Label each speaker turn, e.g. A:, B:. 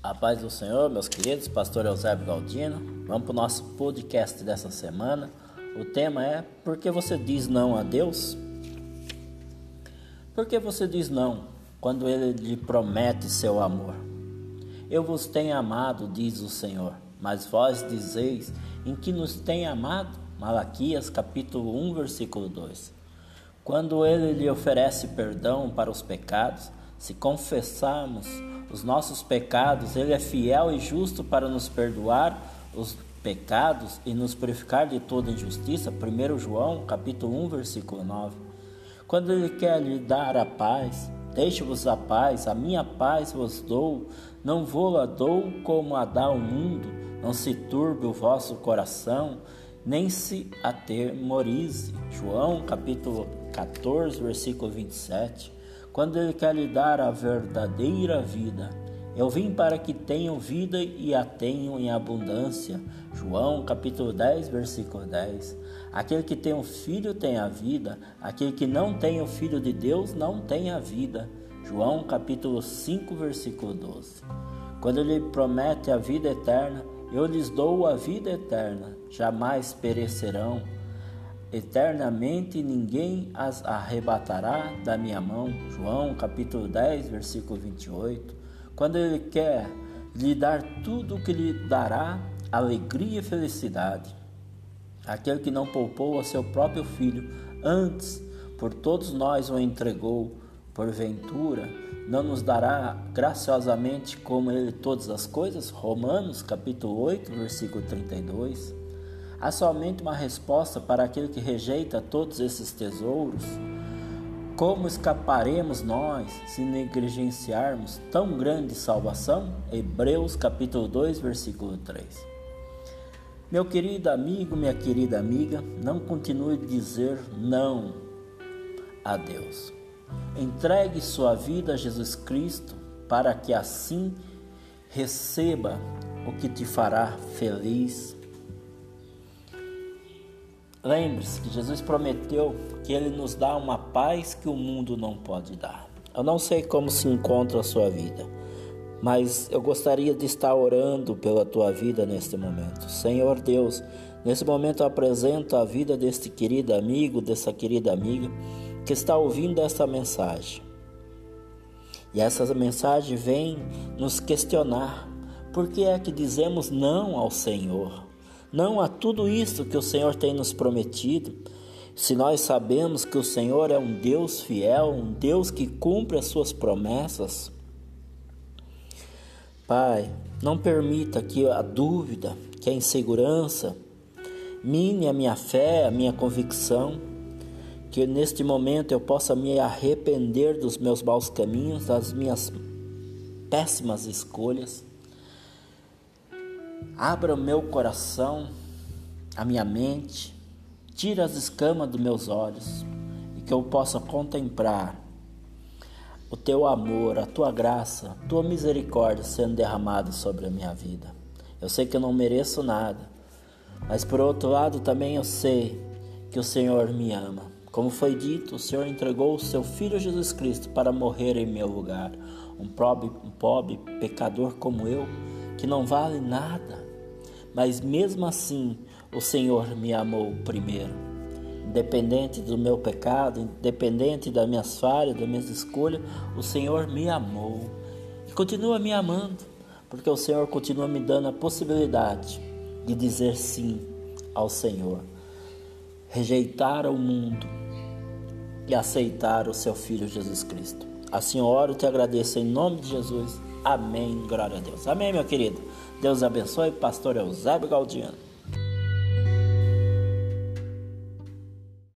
A: A paz do Senhor, meus queridos, pastor Eusébio Galdino. Vamos para o nosso podcast dessa semana. O tema é Por que você diz não a Deus? Por que você diz não quando Ele lhe promete seu amor? Eu vos tenho amado, diz o Senhor, mas vós dizeis em que nos tem amado? Malaquias capítulo 1, versículo 2. Quando Ele lhe oferece perdão para os pecados, se confessarmos os nossos pecados, Ele é fiel e justo para nos perdoar os pecados e nos purificar de toda injustiça. 1 João, capítulo 1, versículo 9. Quando Ele quer lhe dar a paz, deixe-vos a paz, a minha paz vos dou, não vou-la dou como a dá o mundo, não se turbe o vosso coração, nem se atemorize. João, capítulo 14, versículo 27 quando Ele quer lhe dar a verdadeira vida. Eu vim para que tenham vida e a tenham em abundância. João capítulo 10, versículo 10. Aquele que tem o um filho tem a vida, aquele que não tem o filho de Deus não tem a vida. João capítulo 5, versículo 12. Quando ele promete a vida eterna, eu lhes dou a vida eterna, jamais perecerão eternamente ninguém as arrebatará da minha mão. João capítulo 10, versículo 28. Quando ele quer lhe dar tudo o que lhe dará alegria e felicidade. Aquele que não poupou a seu próprio filho, antes por todos nós o entregou, porventura, não nos dará graciosamente como ele todas as coisas? Romanos capítulo 8, versículo 32. Há somente uma resposta para aquele que rejeita todos esses tesouros. Como escaparemos nós se negligenciarmos tão grande salvação? Hebreus capítulo 2, versículo 3. Meu querido amigo, minha querida amiga, não continue a dizer não a Deus. Entregue sua vida a Jesus Cristo para que assim receba o que te fará feliz Lembre-se que Jesus prometeu que Ele nos dá uma paz que o mundo não pode dar. Eu não sei como se encontra a sua vida, mas eu gostaria de estar orando pela tua vida neste momento. Senhor Deus, nesse momento eu apresento a vida deste querido amigo, dessa querida amiga que está ouvindo esta mensagem. E essa mensagem vem nos questionar: por que é que dizemos não ao Senhor? Não a tudo isso que o Senhor tem nos prometido. Se nós sabemos que o Senhor é um Deus fiel, um Deus que cumpre as suas promessas, Pai, não permita que a dúvida, que a insegurança mine a minha fé, a minha convicção, que neste momento eu possa me arrepender dos meus maus caminhos, das minhas péssimas escolhas Abra o meu coração, a minha mente, tira as escamas dos meus olhos e que eu possa contemplar o teu amor, a tua graça, a tua misericórdia sendo derramada sobre a minha vida. Eu sei que eu não mereço nada, mas por outro lado também eu sei que o Senhor me ama. Como foi dito, o Senhor entregou o seu Filho Jesus Cristo para morrer em meu lugar. Um pobre, um pobre pecador como eu, que não vale nada, mas mesmo assim o Senhor me amou primeiro. Independente do meu pecado, independente das minhas falhas, das minhas escolhas, o Senhor me amou e continua me amando, porque o Senhor continua me dando a possibilidade de dizer sim ao Senhor, rejeitar o mundo e aceitar o seu Filho Jesus Cristo. Assim oro e te agradeço em nome de Jesus. Amém. Glória a Deus. Amém, meu querido. Deus abençoe. Pastor Eusébio Galdiano.